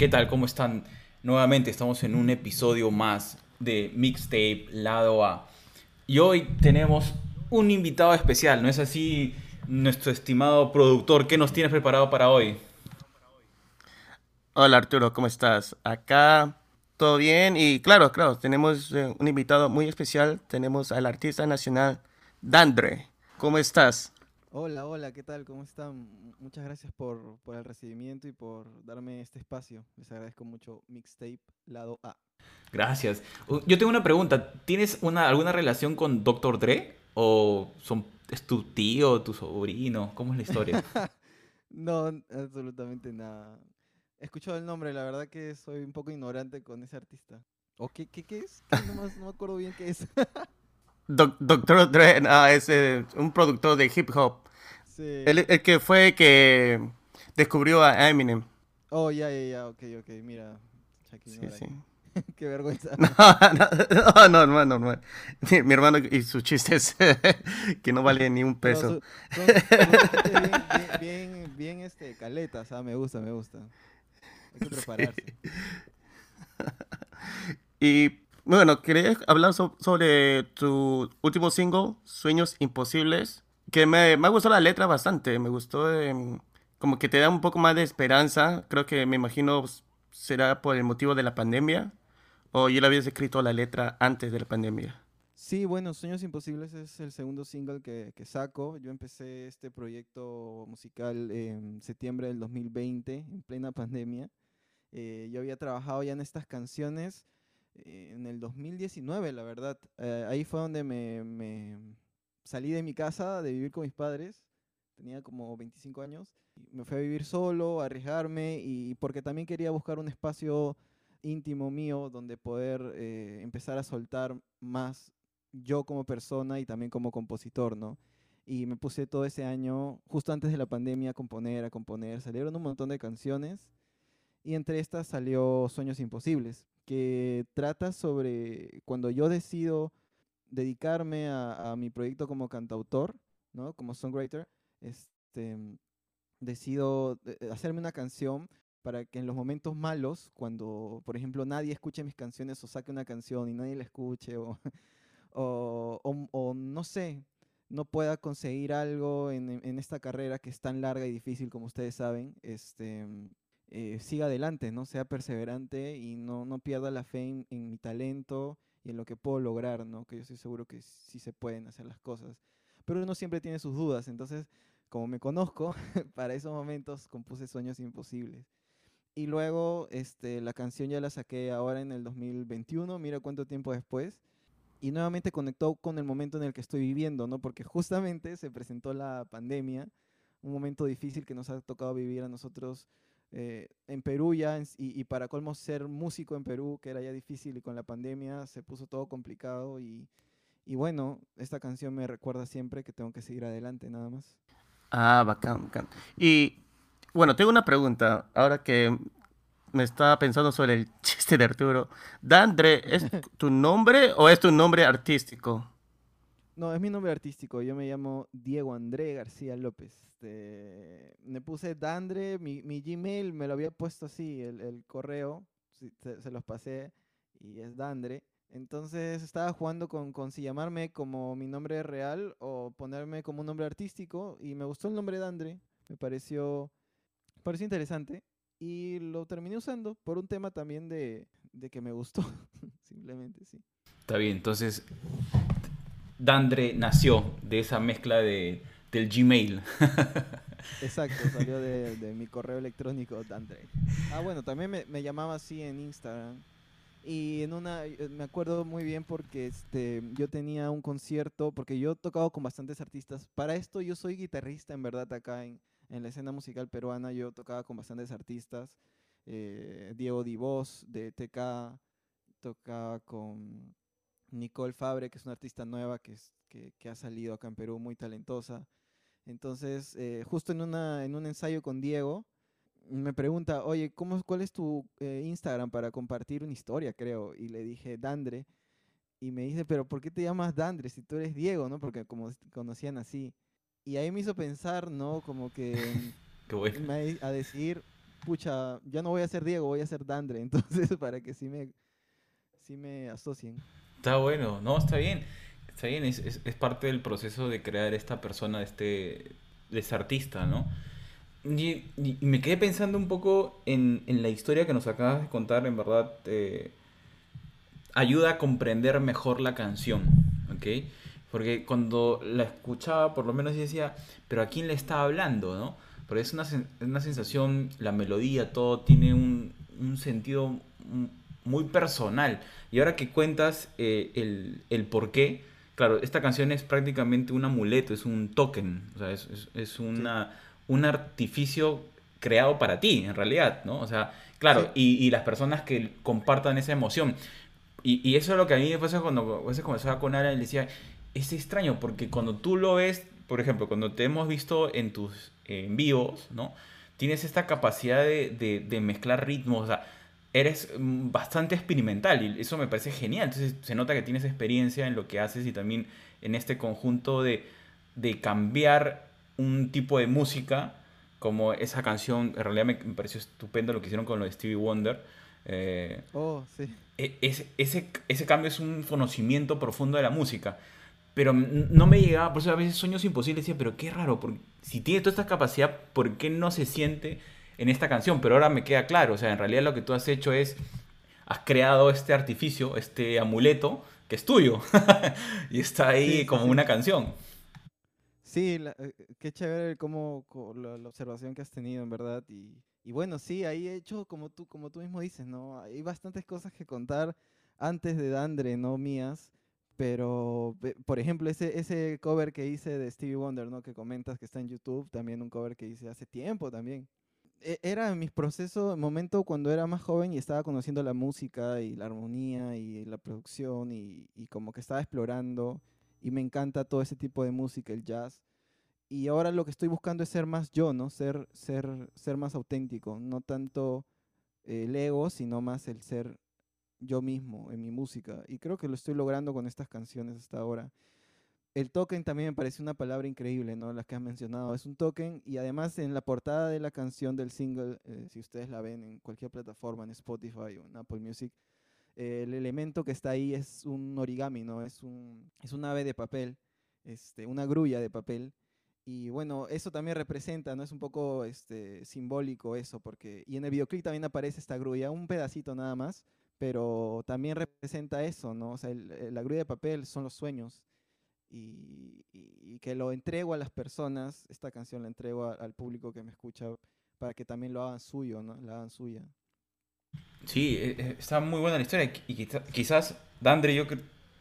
¿Qué tal? ¿Cómo están? Nuevamente estamos en un episodio más de Mixtape Lado A. Y hoy tenemos un invitado especial, ¿no es así? Nuestro estimado productor, ¿qué nos tienes preparado para hoy? Hola Arturo, ¿cómo estás? Acá todo bien y claro, claro, tenemos eh, un invitado muy especial, tenemos al artista nacional Dandre. ¿Cómo estás? Hola, hola, ¿qué tal? ¿Cómo están? Muchas gracias por, por el recibimiento y por darme este espacio. Les agradezco mucho Mixtape Lado A. Gracias. Yo tengo una pregunta. ¿Tienes una, alguna relación con Dr. Dre? ¿O son, es tu tío, tu sobrino? ¿Cómo es la historia? No, absolutamente nada. He escuchado el nombre, la verdad que soy un poco ignorante con ese artista. ¿O qué, qué, qué es? No me acuerdo bien qué es. Doc- Dr. Dre ah, es eh, un productor de hip hop. Sí. El, el que fue que descubrió a Eminem. Oh, ya, ya, ya, ok, ok, mira. Chucky Sí, Norris. sí. Qué vergüenza. No, no, no, normal, normal. Mi, mi hermano y sus chistes que no valen ni un peso. su- son- bien, bien, bien, bien, este, caletas, ah, me gusta, me gusta. Hay que prepararse. Y bueno, quería hablar so- sobre tu último single, Sueños Imposibles, que me, me ha gustado la letra bastante, me gustó em, como que te da un poco más de esperanza, creo que me imagino será por el motivo de la pandemia, o ya la habías escrito la letra antes de la pandemia. Sí, bueno, Sueños Imposibles es el segundo single que, que saco. Yo empecé este proyecto musical en septiembre del 2020, en plena pandemia. Eh, yo había trabajado ya en estas canciones eh, en el 2019, la verdad. Eh, ahí fue donde me, me salí de mi casa, de vivir con mis padres. Tenía como 25 años. Me fui a vivir solo, a arriesgarme y porque también quería buscar un espacio íntimo mío donde poder eh, empezar a soltar más yo como persona y también como compositor, ¿no? Y me puse todo ese año, justo antes de la pandemia, a componer, a componer. Salieron un montón de canciones y entre estas salió Sueños Imposibles, que trata sobre cuando yo decido dedicarme a, a mi proyecto como cantautor, ¿no? Como songwriter, este, decido eh, eh, hacerme una canción para que en los momentos malos, cuando, por ejemplo, nadie escuche mis canciones o saque una canción y nadie la escuche, o, o, o- o no sé, no pueda conseguir algo en, en- en esta carrera que es tan larga y difícil como ustedes saben, este, eh, siga adelante, ¿no? Sea perseverante y no, no pierda la fe en, en mi talento y en lo que puedo lograr, ¿no? Que yo estoy seguro que sí se pueden hacer las cosas. Pero uno siempre tiene sus dudas, entonces, como me conozco, para esos momentos compuse Sueños Imposibles. Y luego este, la canción ya la saqué ahora en el 2021, mira cuánto tiempo después. Y nuevamente conectó con el momento en el que estoy viviendo, ¿no? Porque justamente se presentó la pandemia, un momento difícil que nos ha tocado vivir a nosotros eh, en Perú ya, en y, y para colmo ser músico en Perú, que era ya difícil, y con la pandemia se puso todo complicado. Y, y bueno, esta canción me recuerda siempre que tengo que seguir adelante, nada más. Ah, bacán, bacán. Y bueno, tengo una pregunta, ahora que me estaba pensando sobre el chiste de Arturo. Dandre, ¿es tu nombre o es tu nombre artístico? No, es mi nombre artístico. Yo me llamo Diego André García López. Este, me puse Dandre, mi, mi Gmail me lo había puesto así, el, el correo, se, se los pasé y es Dandre. Entonces estaba jugando con, con si llamarme como mi nombre real o ponerme como un nombre artístico y me gustó el nombre Dandre. Me pareció, me pareció interesante y lo terminé usando por un tema también de, de que me gustó. Simplemente, sí. Está bien, entonces Dandre nació de esa mezcla de, del Gmail. Exacto, salió de, mi correo electrónico Dandre. Ah, bueno, también me, me llamaba así en Instagram. Y en una, eh, me acuerdo muy bien porque este, yo tenía un concierto, porque yo he tocado con bastantes artistas. Para esto yo soy guitarrista, en verdad, acá en, en la escena musical peruana. Yo tocaba con bastantes artistas. eh, Diego Divos de TK, tocaba con Nicole Fabre, que es una artista nueva que, es- que, que ha salido acá en Perú, muy talentosa. Entonces, eh, justo en, una, en un ensayo con Diego, me pregunta, oye, ¿cómo, ¿cuál es tu eh, Instagram para compartir una historia, creo? Y le dije, Dandre. Y me dice, pero ¿por qué te llamas Dandre si tú eres Diego, no? Porque como conocían así. Y ahí me hizo pensar, ¿no? Como que Qué bueno. me- a decir, pucha, ya no voy a ser Diego, voy a ser Dandre, entonces para que sí me, sí me asocien. Está bueno, no, está bien. Está bien, es, es, es parte del proceso de crear esta persona, este, este artista, ¿no? Y, y- me quedé pensando un poco en, en la historia que nos acabas de contar, en verdad, eh, ayuda a comprender mejor la canción, ¿ok? Porque cuando la escuchaba, por lo menos yo decía, pero ¿a quién le está hablando, no? Porque es una, una sensación, la melodía, todo tiene un, un sentido muy personal. Y ahora que cuentas eh, el, el por qué, claro, esta canción es prácticamente un amuleto, es un token, o sea, es, es- es una, un artificio creado para ti, en realidad, ¿no? O sea, claro, y, y las personas que compartan esa emoción. Y, y eso es lo que a mí pasa cuando a veces conversaba con Alan le decía, es extraño, porque cuando tú lo ves, por ejemplo, cuando te hemos visto en tus en vivos, ¿no? Tienes esta capacidad de, de- de mezclar ritmos, o sea, eres mm, bastante experimental y eso me parece genial. Entonces se nota que tienes experiencia en lo que haces y también en este conjunto de, de cambiar un tipo de música, como esa canción, en realidad me, me pareció estupendo lo que hicieron con lo de Stevie Wonder. Eh, Oh, sí. e- ese, ese, ese cambio es un conocimiento profundo de la música. Pero no me llegaba, por eso a veces sueños imposibles decía, pero qué raro, si tiene toda esta capacidad, ¿por qué no se siente en esta canción? Pero ahora me queda claro, o sea, en realidad lo que tú has hecho es, has creado este artificio, este amuleto, que es tuyo, y está ahí Sí, como sí. una canción. Sí, la- eh, qué chévere como co- la, la observación que has tenido, en verdad. Y, y bueno, sí, ahí he hecho, como tú, como tú mismo dices, ¿no? Hay bastantes cosas que contar antes de Dandre, no mías. Pero, por ejemplo, ese, ese cover que hice de Stevie Wonder, ¿no? Que comentas que está en YouTube, también un cover que hice hace tiempo también. E- Era mis procesos, momento cuando era más joven y estaba conociendo la música y la armonía y la producción y, y como que estaba explorando y me encanta todo ese tipo de música, el jazz. Y ahora lo que estoy buscando es ser más yo, ¿no? Ser, ser, ser más auténtico, no tanto el ego, sino más el ser yo mismo en mi música. Y creo que lo estoy logrando con estas canciones hasta ahora. El token también me parece una palabra increíble, ¿no? Las que has mencionado. Es un token y además en la portada de la canción del single, eh, si ustedes la ven en cualquier plataforma, en Spotify o en Apple Music, eh, el elemento que está ahí es un origami, ¿no? Es un, es un ave de papel, este, una grulla de papel. Y bueno, eso también representa, ¿no? Es un poco este, simbólico eso, porque... Y en el videoclip también aparece esta grulla, un pedacito nada más, pero también representa eso, ¿no? O sea, el- el- la grulla de papel son los sueños. Y, que lo entrego a las personas, esta canción la entrego a- al público que me escucha para que también lo hagan suyo, ¿no? La hagan suya. Sí, eh, eh, está muy buena la historia. Y quizá- quizás, Dandre, yo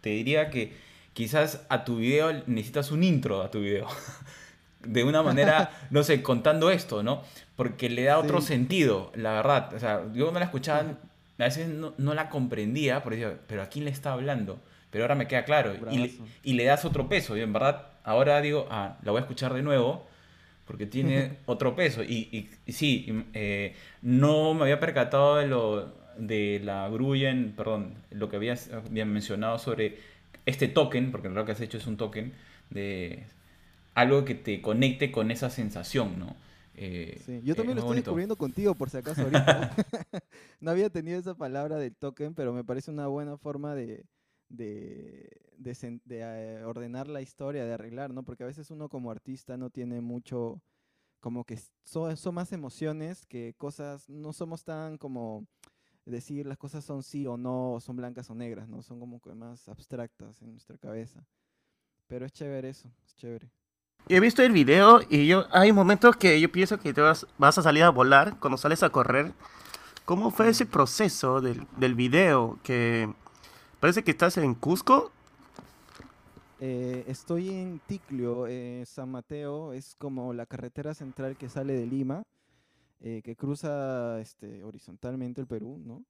te diría que quizás a tu video necesitas un intro a tu video. De una manera, no sé, contando esto, ¿no? Porque le da otro Sí. sentido, la verdad. O sea, yo no la escuchaba, a veces no, no la comprendía, porque decía, pero ¿a quién le está hablando? Pero ahora me queda claro. Y le, Bravazo. y le das otro peso. Y en verdad, ahora digo, ah, la voy a escuchar de nuevo porque tiene otro peso. Y, y- y sí, eh, no me había percatado de lo de la grulla, en, perdón, lo que habías, habían mencionado sobre este token, porque lo que has hecho es un token de algo que te conecte con esa sensación, ¿no? Eh, Sí, yo eh, también lo estoy bonito. descubriendo contigo, por si acaso ahorita. no había tenido esa palabra del token, pero me parece una buena forma de, de, de sen- de, eh, ordenar la historia, de arreglar, ¿no? Porque a veces uno como artista no tiene mucho, como que son, más emociones que cosas, no somos tan como decir las cosas son sí o no, o son blancas o negras, ¿no? Son como que más abstractas en nuestra cabeza. Pero es chévere eso, es chévere. He visto el video y yo hay momentos que yo pienso que te vas, vas a salir a volar cuando sales a correr. ¿Cómo fue ese proceso del, del video? Que parece que estás en Cusco. Eh, estoy en Ticlio, eh, San Mateo, es como la carretera central que sale de Lima, eh, que cruza este, horizontalmente el Perú, ¿no?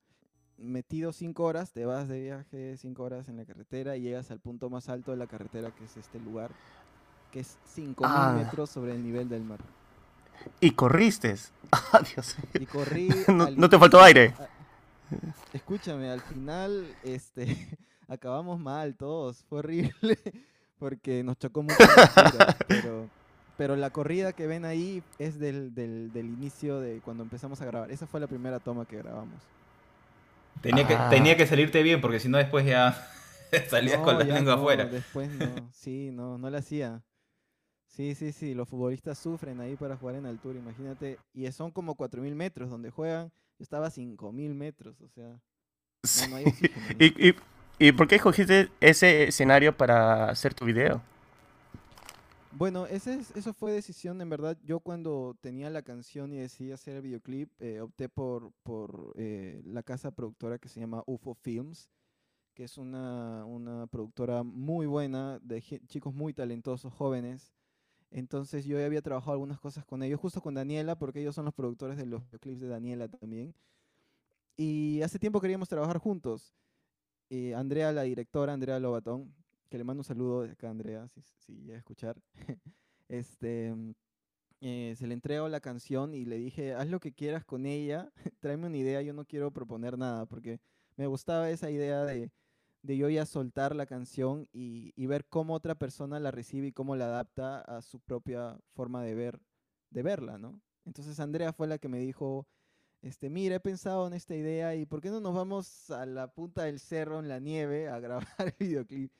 Metido cinco horas, te vas de viaje cinco horas en la carretera y llegas al punto más alto de la carretera, que es este lugar, que es 5.000 Ah. metros sobre el nivel del mar. Y corriste. Ah, Dios mío. Y corrí... No, al no te faltó aire. a- Escúchame, al final, este, acabamos mal todos, fue horrible, porque nos chocó mucho altura, pero, pero la corrida que ven ahí es del, del, del inicio de cuando empezamos a grabar. Esa fue la primera toma que grabamos. Tenía, que, Ah. tenía que salirte bien, porque si no después ya salías No, con la lengua no, afuera. Después no, sí, no, no la hacía. Sí, sí, sí, los futbolistas sufren ahí para jugar en altura, imagínate. Y son como 4.000 metros donde juegan. Yo estaba a 5.000 metros, o sea, Sí. no hay oxígeno, ¿no? ¿Y, y, y por qué escogiste ese escenario para hacer tu video? Bueno, ese es- eso fue decisión, en verdad. Yo cuando tenía la canción y decidí hacer el videoclip, eh, opté por, por eh, la casa productora que se llama UFO Films, que es una, una productora muy buena, de chicos muy talentosos, jóvenes. Entonces yo había trabajado algunas cosas con ellos, justo con Daniela, porque ellos son los productores de los videoclips de Daniela también. Y hace tiempo queríamos trabajar juntos. Eh, Andrea, la directora, Andrea Lobatón, que le mando un saludo de acá Andrea, si, si llega a escuchar. este, mm, eh, se le entregó la canción y le dije, haz lo que quieras con ella, tráeme una idea, yo no quiero proponer nada, porque me gustaba esa idea de, de yo ya soltar la canción y, y ver cómo otra persona la recibe y cómo la adapta a su propia forma de ver, de verla, ¿no? Entonces Andrea fue la que me dijo, este, mira, he pensado en esta idea y ¿por qué no nos vamos a la punta del cerro en la nieve a grabar el videoclip?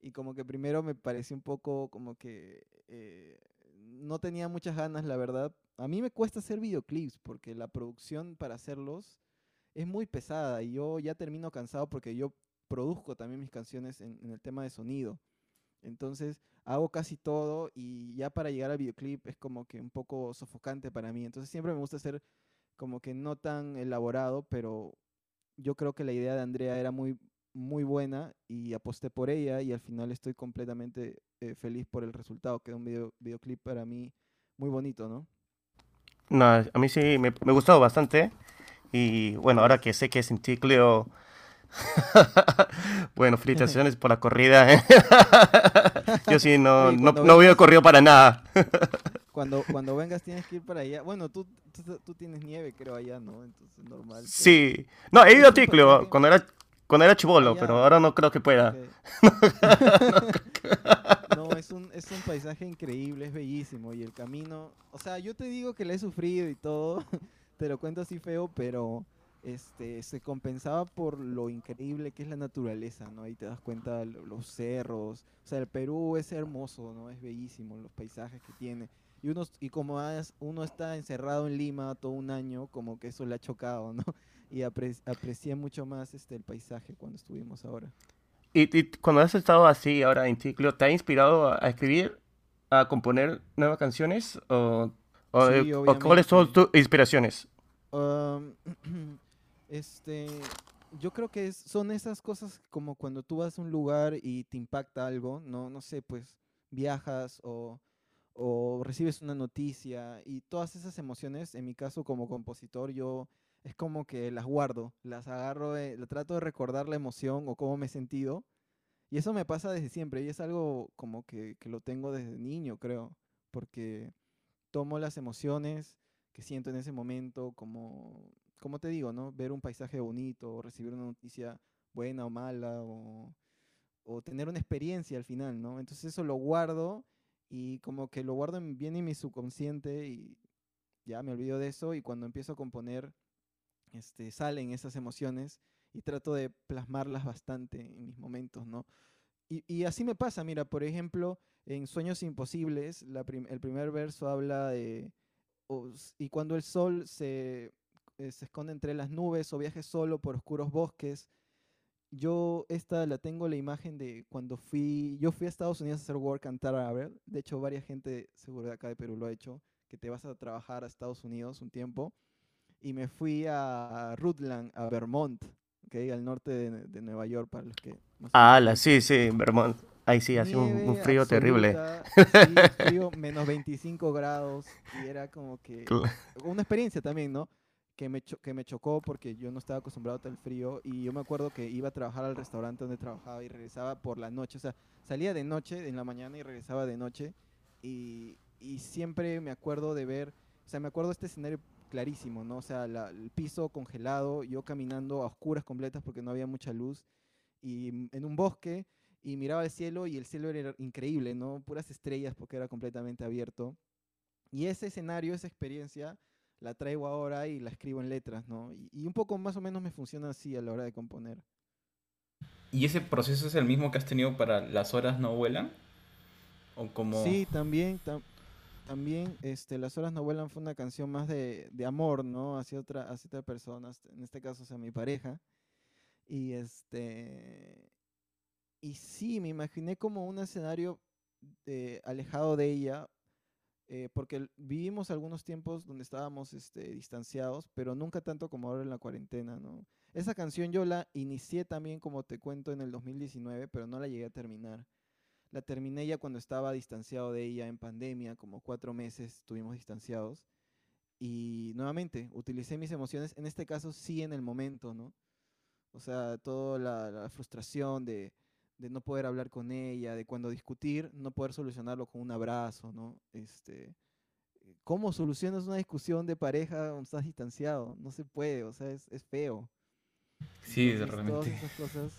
Y como que primero me pareció un poco como que eh, no tenía muchas ganas, la verdad. A mí me cuesta hacer videoclips porque la producción para hacerlos es muy pesada y yo ya termino cansado porque yo produzco también mis canciones en, en el tema de sonido. Entonces hago casi todo y ya para llegar al videoclip es como que un poco sofocante para mí. Entonces siempre me gusta hacer como que no tan elaborado, pero yo creo que la idea de Andrea era muy, muy buena y aposté por ella y al final estoy completamente eh, feliz por el resultado. Quedó un video, videoclip para mí muy bonito, ¿no? No, a mí sí me, me gustó bastante. Y bueno, ahora que sé que es en Ticlio. bueno, felicitaciones por la corrida. ¿eh? Yo sí no, no, no vengas- corrido para nada. Cuando, cuando vengas tienes que ir para allá. Bueno, tú, tú, tú tienes nieve, creo, allá, ¿no? Entonces, normal. Sí. No, he ido a Ticlio cuando era, cuando era chivolo, pero ahora no creo que pueda. No, es un, es un paisaje increíble, es bellísimo. Y el camino, o sea, yo te digo que le he sufrido y todo, te lo cuento así feo, pero este se compensaba por lo increíble que es la naturaleza, ¿no? Ahí te das cuenta lo- los cerros. O sea, el Perú es hermoso, ¿no? Es bellísimo, los paisajes que tiene. Y, uno, y como uno está encerrado en Lima todo un año, como que eso le ha chocado, ¿no? Y apre- aprecié mucho más este, el paisaje cuando estuvimos ahora. Y, y cuando has estado así ahora en Ticlio, ¿te ha inspirado a, escribir, a componer nuevas canciones? ¿O, o, Sí, o cuáles son tus inspiraciones? Am, este, yo creo que es- son esas cosas como cuando tú vas a un lugar y te impacta algo, no, no sé, pues viajas o, o recibes una noticia y todas esas emociones, en mi caso como compositor, yo es como que las guardo, las agarro, de- trato de recordar la emoción o cómo me he sentido. Y eso me pasa desde siempre y es algo como que, que lo tengo desde niño, creo, porque tomo las emociones que siento en ese momento, como, como te digo, ¿no? Ver un paisaje bonito, o recibir una noticia buena o mala, o, o tener una experiencia al final, ¿no? Entonces eso lo guardo y como que lo guardo en- bien en mi subconsciente y ya me olvido de eso y cuando empiezo a componer, este, salen esas emociones y trato de plasmarlas bastante en mis momentos, ¿no? Y, y así me pasa, mira, por ejemplo, en Sueños Imposibles, la prim- el primer verso habla de, o s- y cuando el sol se, eh, se esconde entre las nubes o viaje solo por oscuros bosques, yo esta la tengo la imagen de cuando fui, yo fui a Estados Unidos a hacer work and travel, de hecho varias gente seguro de acá de Perú lo ha hecho, que te vas a trabajar a Estados Unidos un tiempo, y me fui a Rutland, a Vermont, ¿ok? al norte de, de Nueva York, para los que... no. Ah, la, sí, sí, Vermont. Ahí sí, hace un, un frío terrible. absoluta, sí, frío, menos 25 grados, y era como que una experiencia también, ¿no? Que me, cho- que me chocó porque yo no estaba acostumbrado a tal frío y yo me acuerdo que iba a trabajar al restaurante donde trabajaba y regresaba por la noche, o sea, salía de noche en la mañana y regresaba de noche y, y siempre me acuerdo de ver, o sea, me acuerdo este escenario clarísimo, ¿no? O sea, la- el piso congelado, yo caminando a oscuras completas porque no había mucha luz y en un bosque y miraba el cielo y el cielo era increíble, ¿no? Puras estrellas porque era completamente abierto. Y ese escenario, esa experiencia, la traigo ahora y la escribo en letras, ¿no? Y, un poco más o menos me funciona así a la hora de componer. ¿Y ese proceso es el mismo que has tenido para Las horas no vuelan? ¿O como... Sí, también, también este, Las horas no vuelan fue una canción más de, de amor, ¿no? Hacia otra, hacia otra persona, en este caso hacia mi pareja. Y este y sí, me imaginé como un escenario eh, alejado de ella, eh, porque vivimos algunos tiempos donde estábamos este, distanciados, pero nunca tanto como ahora en la cuarentena, ¿no? Esa canción yo la inicié también, como te cuento, en el 2019, pero no la llegué a terminar. La terminé ya cuando estaba distanciado de ella en pandemia, como cuatro meses estuvimos distanciados. Y nuevamente, utilicé mis emociones, en este caso sí en el momento, ¿no? O sea, toda la frustración de, de no poder hablar con ella, de cuando discutir, no poder solucionarlo con un abrazo, ¿no? Este, ¿Cómo solucionas una discusión de pareja cuando estás distanciado? No se puede, o sea, es, feo. Sí, realmente. Todas esas cosas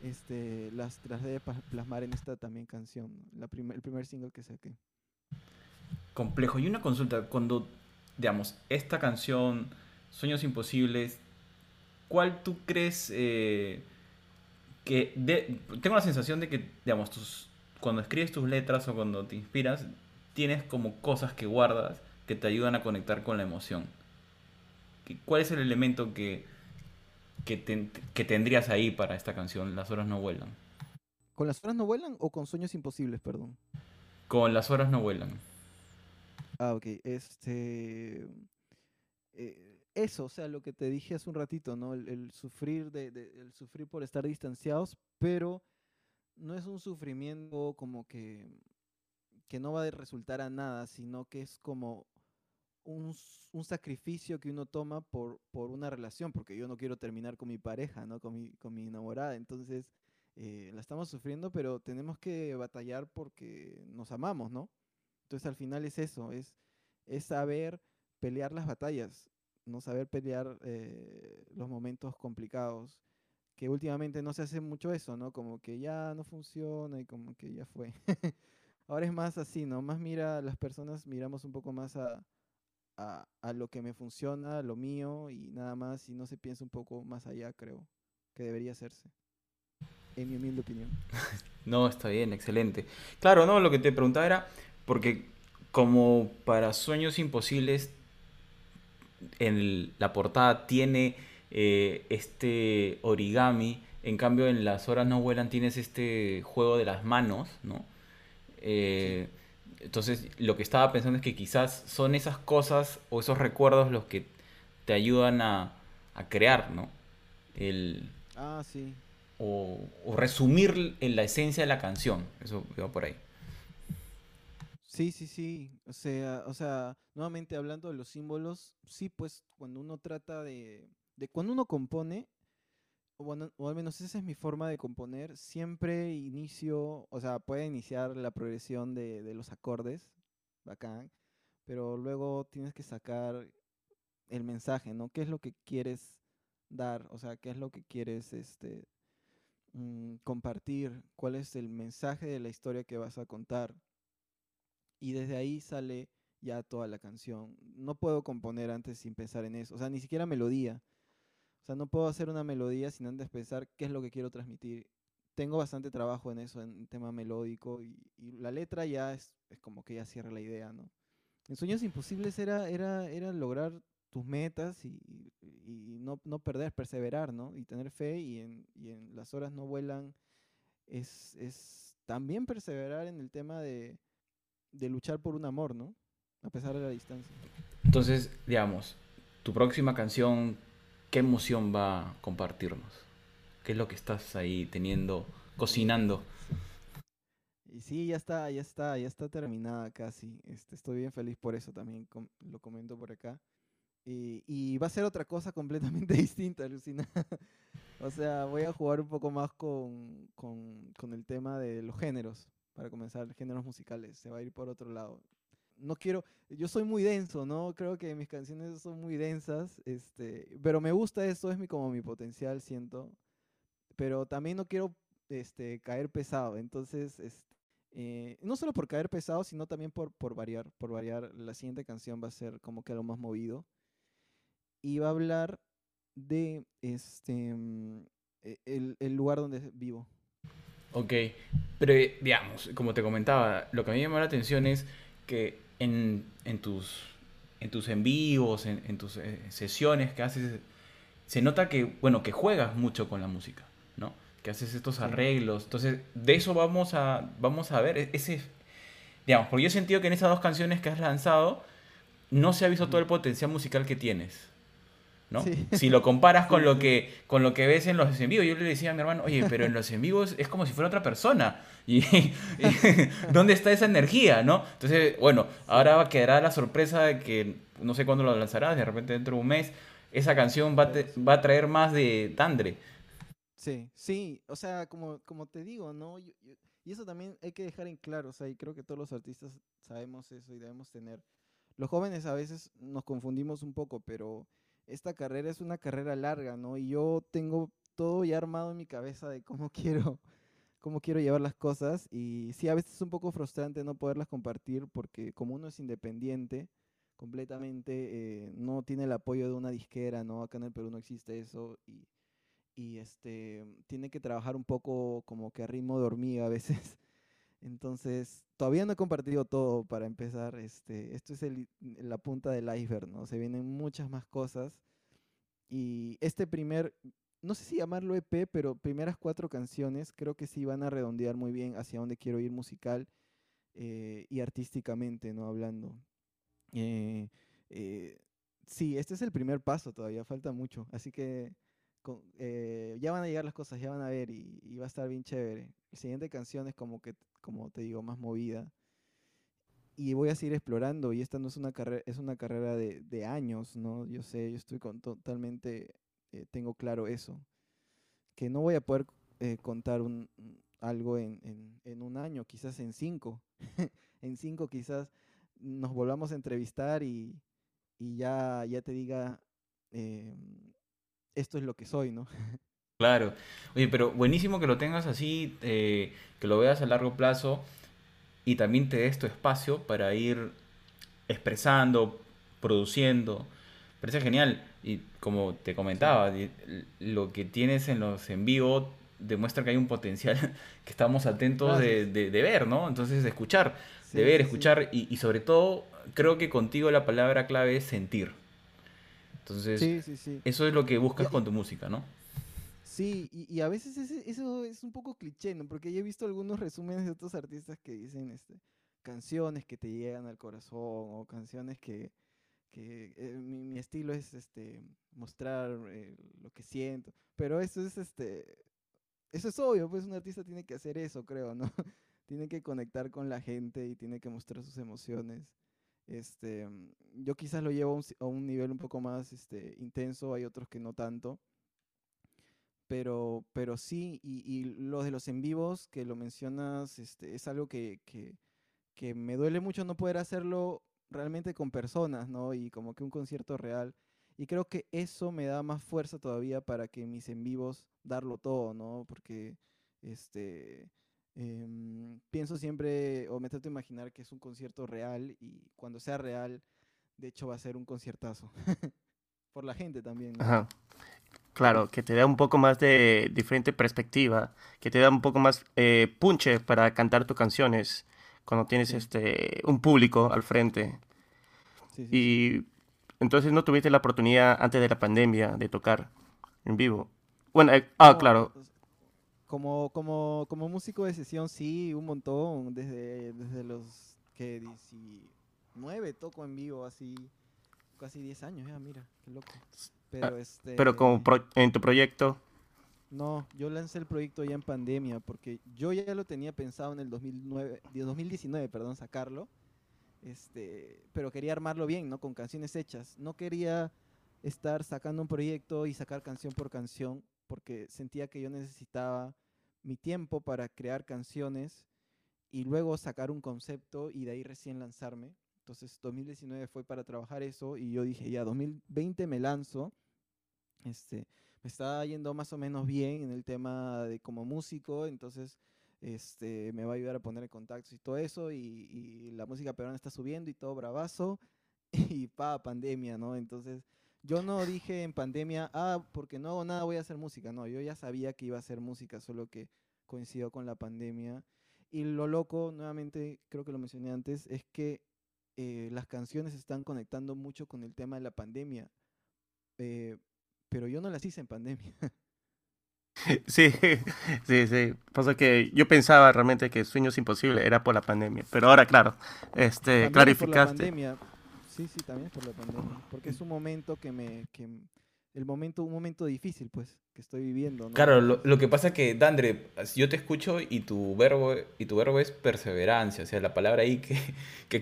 este, las traté plasmar en esta también canción, la el primer single que saqué. Complejo. Y una consulta, cuando, digamos, esta canción, Sueños Imposibles, ¿cuál tú crees... Eh, que tengo la sensación de que, digamos, tus, cuando escribes tus letras o cuando te inspiras, tienes como cosas que guardas que te ayudan a conectar con la emoción. ¿Cuál es el elemento que, que, que tendrías ahí para esta canción, Las horas no vuelan? ¿Con las horas no vuelan o con sueños imposibles, perdón? Con las horas no vuelan. Ah, ok. Este. Eh, eso, o sea, lo que te dije hace un ratito, ¿no? El, sufrir de, el sufrir por estar distanciados, pero no es un sufrimiento como que, que no va a resultar a nada, sino que es como un, sacrificio que uno toma por, por una relación, porque yo no quiero terminar con mi pareja, ¿no? Con mi, con mi enamorada. Entonces, eh, la estamos sufriendo, pero tenemos que batallar porque nos amamos, ¿no? Entonces, al final es eso, es, es saber pelear las batallas no saber pelear eh, los momentos complicados, que últimamente no se hace mucho eso, ¿no? Como que ya no funciona y como que ya fue. Ahora es más así, ¿no? Más mira, las personas miramos un poco más a, a, lo que me funciona, lo mío y nada más, y no se piensa un poco más allá, creo, que debería hacerse. En mi humilde opinión. No, está bien, excelente. Claro, no, lo que te preguntaba era, porque como para sueños imposibles en la portada tiene eh, este origami, en cambio en las horas no vuelan tienes este juego de las manos, ¿no? Eh, entonces lo que estaba pensando es que quizás son esas cosas o esos recuerdos los que te ayudan a, crear, ¿no? El, ah, sí. O, o resumir en la esencia de la canción, eso va por ahí. Sí, sí, sí. O sea, o sea, nuevamente hablando de los símbolos, sí, pues cuando uno trata de, de cuando uno compone, o, o al menos esa es mi forma de componer, siempre inicio, o sea, puede iniciar la progresión de, de los acordes, bacán, pero luego tienes que sacar el mensaje, ¿no? ¿Qué es lo que quieres dar? O sea, ¿qué es lo que quieres este, mm, compartir? ¿Cuál es el mensaje de la historia que vas a contar? Y desde ahí sale ya toda la canción. No puedo componer antes sin pensar en eso, o sea, ni siquiera melodía. O sea, no puedo hacer una melodía sin antes pensar qué es lo que quiero transmitir. Tengo bastante trabajo en eso, en tema melódico, y, la letra ya es, es, como que ya cierra la idea, ¿no? En Sueños Imposibles era, era, era lograr tus metas y, y no, no, perder, perseverar, ¿no? Y tener fe y en, y en las horas no vuelan. Es, es también perseverar en el tema de, de luchar por un amor, ¿no? A pesar de la distancia. Entonces, digamos, tu próxima canción, ¿qué emoción va a compartirnos? ¿Qué es lo que estás ahí teniendo, cocinando? Y sí, ya está, ya está, ya está terminada casi. Este, estoy bien feliz por eso también, lo comento por acá. Y, va a ser otra cosa completamente distinta, Lucina. o sea, voy a jugar un poco más con, con el tema de los géneros para comenzar, géneros musicales, se va a ir por otro lado. No quiero, yo soy muy denso, ¿no? Creo que mis canciones son muy densas, este, pero me gusta eso, es mi, como mi potencial, siento. Pero también no quiero este, caer pesado. Entonces, este, eh, no solo por caer pesado, sino también por, por variar. Por variar, la siguiente canción va a ser como que algo más movido. Y va a hablar de este mm, e, el, el lugar donde vivo. Ok, pero eh, digamos, como te comentaba, lo que a mí me llama la atención es que en, en tus en tus en vivos, en, en tus eh, sesiones que haces, se nota que, bueno, que juegas mucho con la música, ¿no? Que haces estos arreglos. Entonces, de eso vamos a, vamos a ver. e- Ese, digamos, porque yo he sentido que en esas dos canciones que has lanzado no se ha visto todo el potencial musical que tienes. ¿No? Sí. Si lo comparas con lo que con lo que ves en los en vivo, yo le decía a mi hermano, oye, pero en los en vivos es como si fuera otra persona. Y, y ¿dónde está esa energía, no? Entonces, bueno, ahora quedará la sorpresa de que no sé cuándo lo lanzarás, de repente dentro de un mes, esa canción va a, te- va a traer más de Tandre. Sí, sí, o sea, como, como te digo, ¿no? Yo- yo- y eso también hay que dejar en claro, o sea, y creo que todos los artistas sabemos eso y debemos tener. Los jóvenes a veces nos confundimos un poco, pero esta carrera es una carrera larga, ¿no? Y yo tengo todo ya armado en mi cabeza de cómo quiero, cómo quiero llevar las cosas y sí, a veces es un poco frustrante no poderlas compartir porque como uno es independiente completamente, eh, no tiene el apoyo de una disquera, ¿no? Acá en el Perú no existe eso y este tiene que trabajar un poco como que a ritmo de hormiga a veces. Entonces, todavía no he compartido todo para empezar. Este, esto es el- la punta del iceberg, ¿no? Se vienen muchas más cosas. Y este primer, no sé si llamarlo EP, pero primeras cuatro canciones creo que sí van a redondear muy bien hacia dónde quiero ir musical eh, y artísticamente, ¿no? Hablando. Eh, eh, sí, este es el primer paso todavía, falta mucho. Así que ya van a llegar las cosas, ya van a ver y, y va a estar bien chévere. La siguiente canción es como que, como te digo, más movida. Y voy a seguir explorando y esta no es una carrera, es una carrera de, de años, ¿no? Yo sé, yo estoy con, totalmente, eh, tengo claro eso. Que no voy a poder eh, contar un, algo en, en- en un año, quizás en cinco. en cinco quizás nos volvamos a entrevistar y, y ya, ya te diga, eh, esto es lo que soy, ¿no? Claro. Oye, pero buenísimo que lo tengas así, eh, que lo veas a largo plazo y también te des tu espacio para ir expresando, produciendo. Parece genial. Y como te comentaba, lo que tienes en los en vivo demuestra que hay un potencial que estamos atentos de, Gracias. de- de ver, ¿no? Entonces, de escuchar, Sí, de ver, sí. escuchar y, y sobre todo, creo que contigo la palabra clave es sentir. Entonces, eso es lo que buscas con tu música, ¿no? Sí, y, y a veces ese- eso es un poco cliché, ¿no? Porque yo he visto algunos resúmenes de otros artistas que dicen este, canciones que te llegan al corazón o canciones que, eh, mi, estilo es este mostrar eh, lo que siento. Pero eso es este eso es obvio, pues un artista tiene que hacer eso, creo, ¿no? tiene que conectar con la gente y tiene que mostrar sus emociones. Este, yo quizás lo llevo a un, a un nivel un poco más este, intenso, hay otros que no tanto. Pero, pero sí, y, y lo de los en vivos que lo mencionas, este, es algo que, que, me duele mucho no poder hacerlo realmente con personas, ¿no? Y como que un concierto real. Y creo que eso me da más fuerza todavía para que mis en vivos darlo todo, ¿no? Porque este em, pienso siempre, o me trato de imaginar que es un concierto real y cuando sea real, de hecho va a ser un conciertazo. Por la gente también, ¿no? Ajá. Claro, que te da un poco más de diferente perspectiva, que te da un poco más eh, punche para cantar tus canciones cuando tienes Sí. este un público al frente. Sí, sí, sí. Y entonces no tuviste la oportunidad antes de la pandemia de tocar en vivo. Bueno, eh, ah, No, claro. o s- Como, como, como músico de sesión, sí, un montón. Desde, desde los que 19 toco en vivo, así casi 10 años ya, mira, qué loco. Pero este. Pero como pro- en tu proyecto, No, yo lancé el proyecto ya en pandemia, porque yo ya lo tenía pensado en el 2009, die- 2019, perdón, sacarlo. Este, pero quería armarlo bien, ¿no? Con canciones hechas. No quería estar sacando un proyecto y sacar canción por canción, porque sentía que yo necesitaba mi tiempo para crear canciones y luego sacar un concepto y de ahí recién lanzarme. Entonces 2019 fue para trabajar eso y yo dije, ya, 2020 me lanzo. Este, me está yendo más o menos bien en el tema de como músico, entonces este, me va a ayudar a poner en contactos y todo eso, y, y la música peruana está subiendo y todo bravazo, y pa, pandemia, ¿no? Entonces yo no dije en pandemia, ah, porque no hago nada voy a hacer música, no, yo ya sabía que iba a hacer música, solo que coincidió con la pandemia. Y lo loco, nuevamente, creo que lo mencioné antes, es que eh, las canciones están conectando mucho con el tema de la pandemia. Eh, pero yo no las hice en pandemia. Sí, sí, sí. Pasa que yo pensaba realmente que Sueños Imposibles era por la pandemia. Pero ahora, claro, este, También clarificaste. Por la pandemia. Sí, sí, también por la pandemia. Porque es un momento que me... Que, el momento, un momento difícil, pues, que estoy viviendo, ¿no? Claro, lo, lo que pasa es que, Dandre, yo te escucho y tu verbo, y tu verbo es perseverancia, o sea, la palabra ahí que, que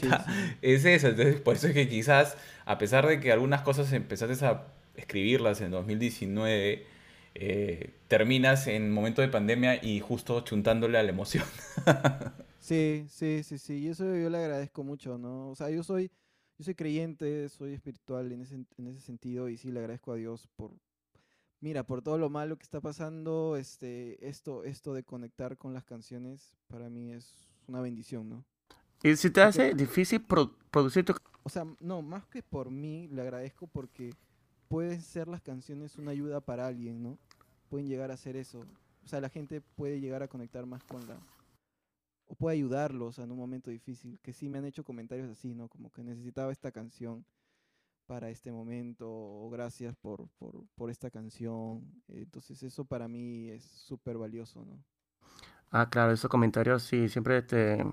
Sí, conecta sí. es esa. Entonces, por eso es que quizás, a pesar de que algunas cosas empezaste a escribirlas en 2019, eh, terminas en momento de pandemia y justo chuntándole a la emoción. Sí, sí, sí, sí. Y eso yo le agradezco mucho, ¿no? O sea, yo soy, yo soy creyente, soy espiritual en ese, en ese sentido y sí le agradezco a Dios por, mira, por todo lo malo que está pasando, este, esto, esto de conectar con las canciones para mí es una bendición, ¿no? Y si te Porque, hace difícil pro- producir tu... o sea, no, más que por mí, le agradezco porque pueden ser las canciones una ayuda para alguien, ¿no? Pueden llegar a ser eso. O sea, la gente puede llegar a conectar más con la, o puede ayudarlos en un momento difícil, que sí me han hecho comentarios así, ¿no? Como que necesitaba esta canción para este momento, o gracias por, por, por esta canción. Entonces eso para mí es súper valioso, ¿no? Ah, claro, esos comentarios sí, siempre te...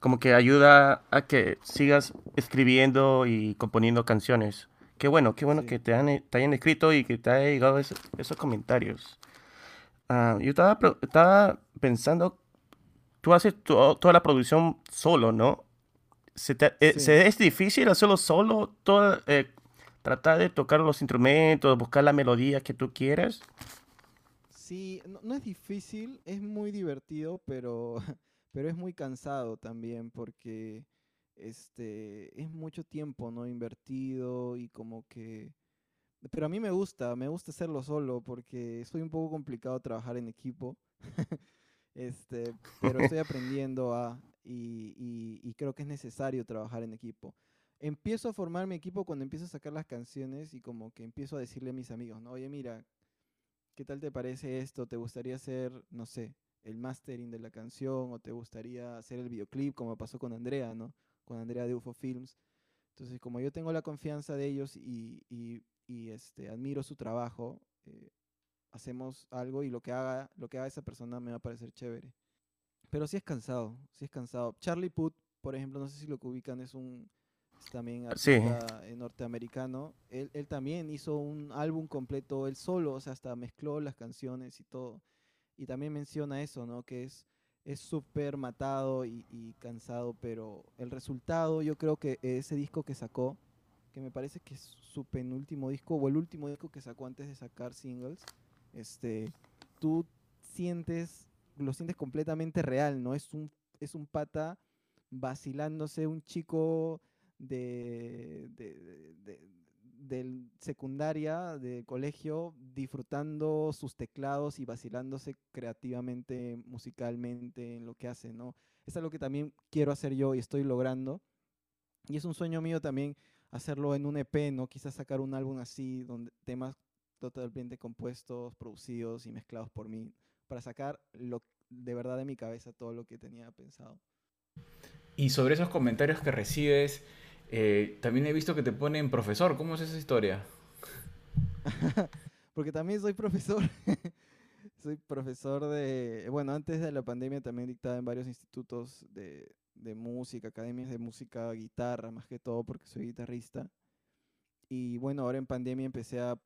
Como que ayuda a que sigas escribiendo y componiendo canciones. Qué bueno, qué bueno Sí. que te, han, te hayan escrito y que te hayan llegado esos, esos comentarios. Ah, yo estaba, estaba pensando, tú haces to- toda la producción solo, ¿no? ¿Se te- eh, Sí. se- es difícil hacerlo solo? Todo, eh, tratar de tocar los instrumentos, buscar la melodía que tú quieres. Sí, no, no es difícil, es muy divertido, pero, pero es muy cansado también porque este, es mucho tiempo, ¿no? Invertido y como que... Pero a mí me gusta, me gusta hacerlo solo porque soy un poco complicado trabajar en equipo. Este, pero estoy aprendiendo a, y, y- y creo que es necesario trabajar en equipo. Empiezo a formar mi equipo cuando empiezo a sacar las canciones y como que empiezo a decirle a mis amigos, ¿no? Oye, mira, ¿qué tal te parece esto? ¿Te gustaría hacer, no sé, el mastering de la canción o te gustaría hacer el videoclip como pasó con Andrea, ¿no? Con Andrea de UFO Films. Entonces, como yo tengo la confianza de ellos y, y- y, este, admiro su trabajo, eh, hacemos algo y lo que haga, lo que haga esa persona me va a parecer chévere. Pero sí es cansado, sí es cansado. Charlie Puth, por ejemplo, no sé si lo que ubican, es un es también Sí. artista eh, norteamericano. Él, él también hizo un álbum completo él solo, o sea, hasta mezcló las canciones y todo. Y también menciona eso, ¿no? Que es es súper matado y, y cansado, pero el resultado, yo creo que ese disco que sacó, que me parece que es su penúltimo disco o el último disco que sacó antes de sacar singles, este, tú sientes, lo sientes completamente real, ¿no? Es un, es un pata vacilándose, un chico de, de, de- secundaria, de colegio, disfrutando sus teclados y vacilándose creativamente, musicalmente en lo que hace, ¿no? Es algo que también quiero hacer yo y estoy logrando. Y es un sueño mío también hacerlo en un EP, ¿no? Quizás sacar un álbum así, donde temas totalmente compuestos, producidos y mezclados por mí, para sacar lo, de verdad de mi cabeza todo lo que tenía pensado. Y sobre esos comentarios que recibes, eh, también he visto que te ponen profesor. ¿Cómo es esa historia? Porque también soy profesor. soy profesor de, bueno, antes de la pandemia también dictaba en varios institutos de, de música, academias de música, guitarra, más que todo, porque soy guitarrista. Y bueno, ahora en pandemia empecé a,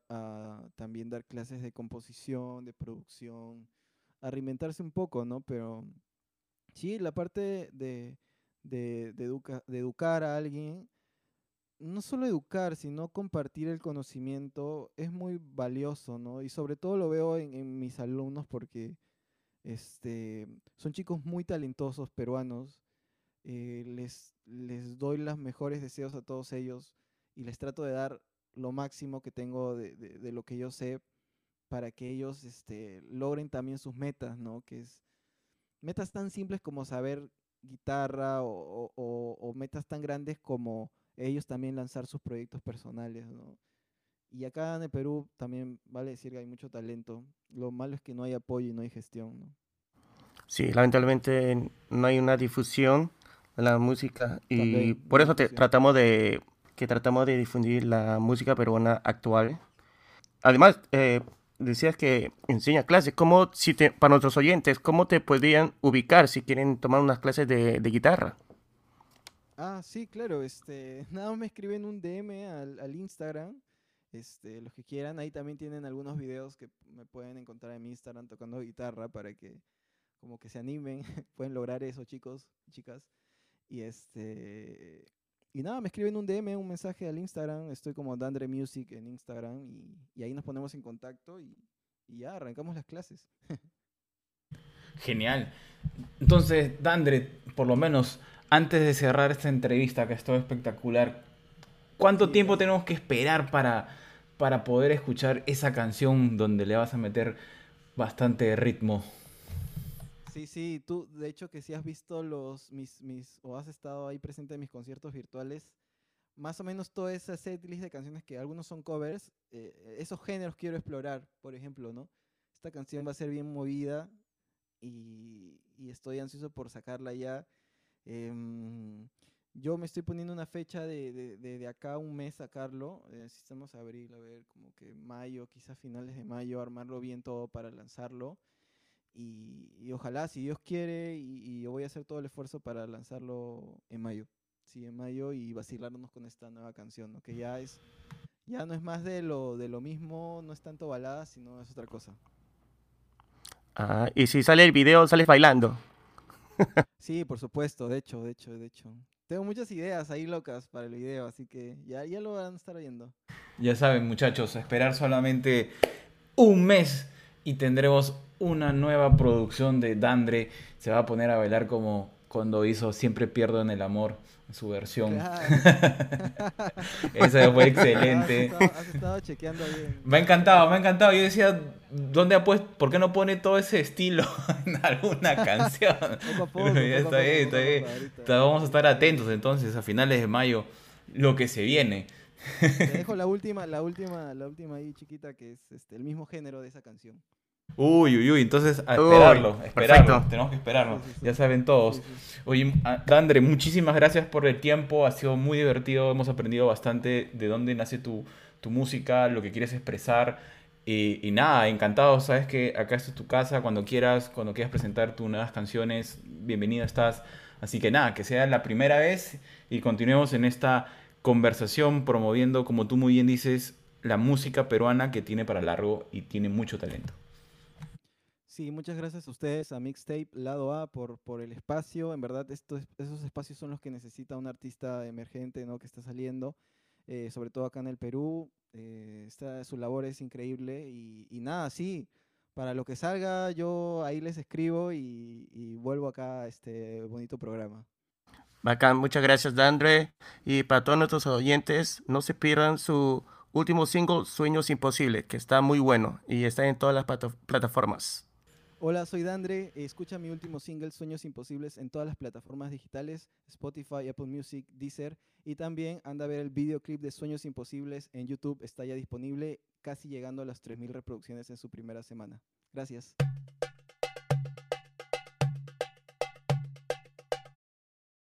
también dar clases de composición, de producción, a reinventarse un poco, ¿no? Pero sí, la parte de, de, educa- de educar a alguien no solo educar, sino compartir el conocimiento es muy valioso, ¿no? Y sobre todo lo veo en, en mis alumnos porque este, son chicos muy talentosos peruanos. eh, les, les doy los mejores deseos a todos ellos y les trato de dar lo máximo que tengo de, de- de lo que yo sé para que ellos este, logren también sus metas, ¿no? Que es metas tan simples como saber guitarra o, metas tan grandes como ellos también lanzar sus proyectos personales, ¿no? Y acá en el Perú también vale decir que hay mucho talento. Lo malo es que no hay apoyo y no hay gestión, ¿no? Sí, lamentablemente no hay una difusión de la música y por eso tratamos de que tratamos de difundir la música peruana actual. Además, eh, decías que enseña clases. ¿Cómo, si te, para nuestros oyentes, cómo te podrían ubicar si quieren tomar unas clases de, guitarra? Ah, sí, claro. Este, nada más me escriben un DM al, al, Instagram. Este, los que quieran, ahí también tienen algunos videos que me pueden encontrar en mi Instagram tocando guitarra para que como que se animen, pueden lograr eso, chicos, chicas. Y este y nada, me escriben un DM, un mensaje al Instagram. Estoy como Dandre Music en Instagram y, ahí nos ponemos en contacto y, ya arrancamos las clases. Genial. Entonces, Dandre, por lo menos antes de cerrar esta entrevista que es todo espectacular, ¿cuánto tiempo tenemos que esperar para, para poder escuchar esa canción donde le vas a meter bastante ritmo? Sí, sí, tú, de hecho que si has visto los, mis, mis, o has estado ahí presente en mis conciertos virtuales, más o menos toda esa setlist de canciones que algunos son covers, eh, esos géneros quiero explorar, por ejemplo, ¿no? Esta canción va a ser bien movida y, estoy ansioso por sacarla ya. Em, yo me estoy poniendo una fecha de, de, acá a un mes sacarlo, eh, si estamos a abril, a ver, como que mayo, quizás finales de mayo, armarlo bien todo para lanzarlo. Y, ojalá, si Dios quiere, y, yo voy a hacer todo el esfuerzo para lanzarlo en mayo. Sí, en mayo y vacilarnos con esta nueva canción, ¿no? que ya es ya no es más de lo, de lo mismo, no es tanto balada, sino es otra cosa. Ah, y si sale el video, sales bailando. sí, por supuesto, de hecho, de hecho, de hecho. Tengo muchas ideas ahí locas para el video, así que ya, ya lo van a estar viendo. Ya saben, muchachos, esperar solamente un mes y tendremos una nueva producción de Dandre. Se va a poner a bailar como cuando hizo Siempre pierdo en el amor, su versión. Esa fue excelente. Has estado, chequeando bien. Me ha encantado, me ha encantado. Yo decía, ¿dónde ha puesto, ¿por qué no pone todo ese estilo en alguna canción? está bien, está bien. Vamos a estar atentos entonces a finales de mayo lo que se viene. Te dejo la última, la última, la última ahí chiquita que es este, el mismo género de esa canción. Uy, uy, uy, entonces a esperarlo, esperarlo, tenemos que esperarlo, ya saben todos. Oye, Dandre, muchísimas gracias por el tiempo, ha sido muy divertido, hemos aprendido bastante de dónde nace tu, música, lo que quieres expresar. Y, nada, encantado, sabes que acá es tu casa, cuando quieras, cuando quieras presentar tus nuevas canciones, bienvenido estás. Así que nada, que sea la primera vez y continuemos en esta conversación promoviendo, como tú muy bien dices, la música peruana que tiene para largo y tiene mucho talento. Sí, muchas gracias a ustedes, a Mixtape Lado A, por, por el espacio. En verdad, estos, esos espacios son los que necesita un artista emergente ¿no? que está saliendo, eh, sobre todo acá en el Perú. Eh, su labor es increíble y, nada, sí, para lo que salga yo ahí les escribo y, vuelvo acá a este bonito programa. Bacán, muchas gracias, Dandre. Y para todos nuestros oyentes, no se pierdan su último single, Sueños Imposibles, que está muy bueno y está en todas las plataformas. Hola, soy Dandre. Escucha mi último single, Sueños Imposibles, en todas las plataformas digitales, Spotify, Apple Music, Deezer. Y también anda a ver el videoclip de Sueños Imposibles en YouTube. Está ya disponible, casi llegando a las 3.000 reproducciones en su primera semana. Gracias.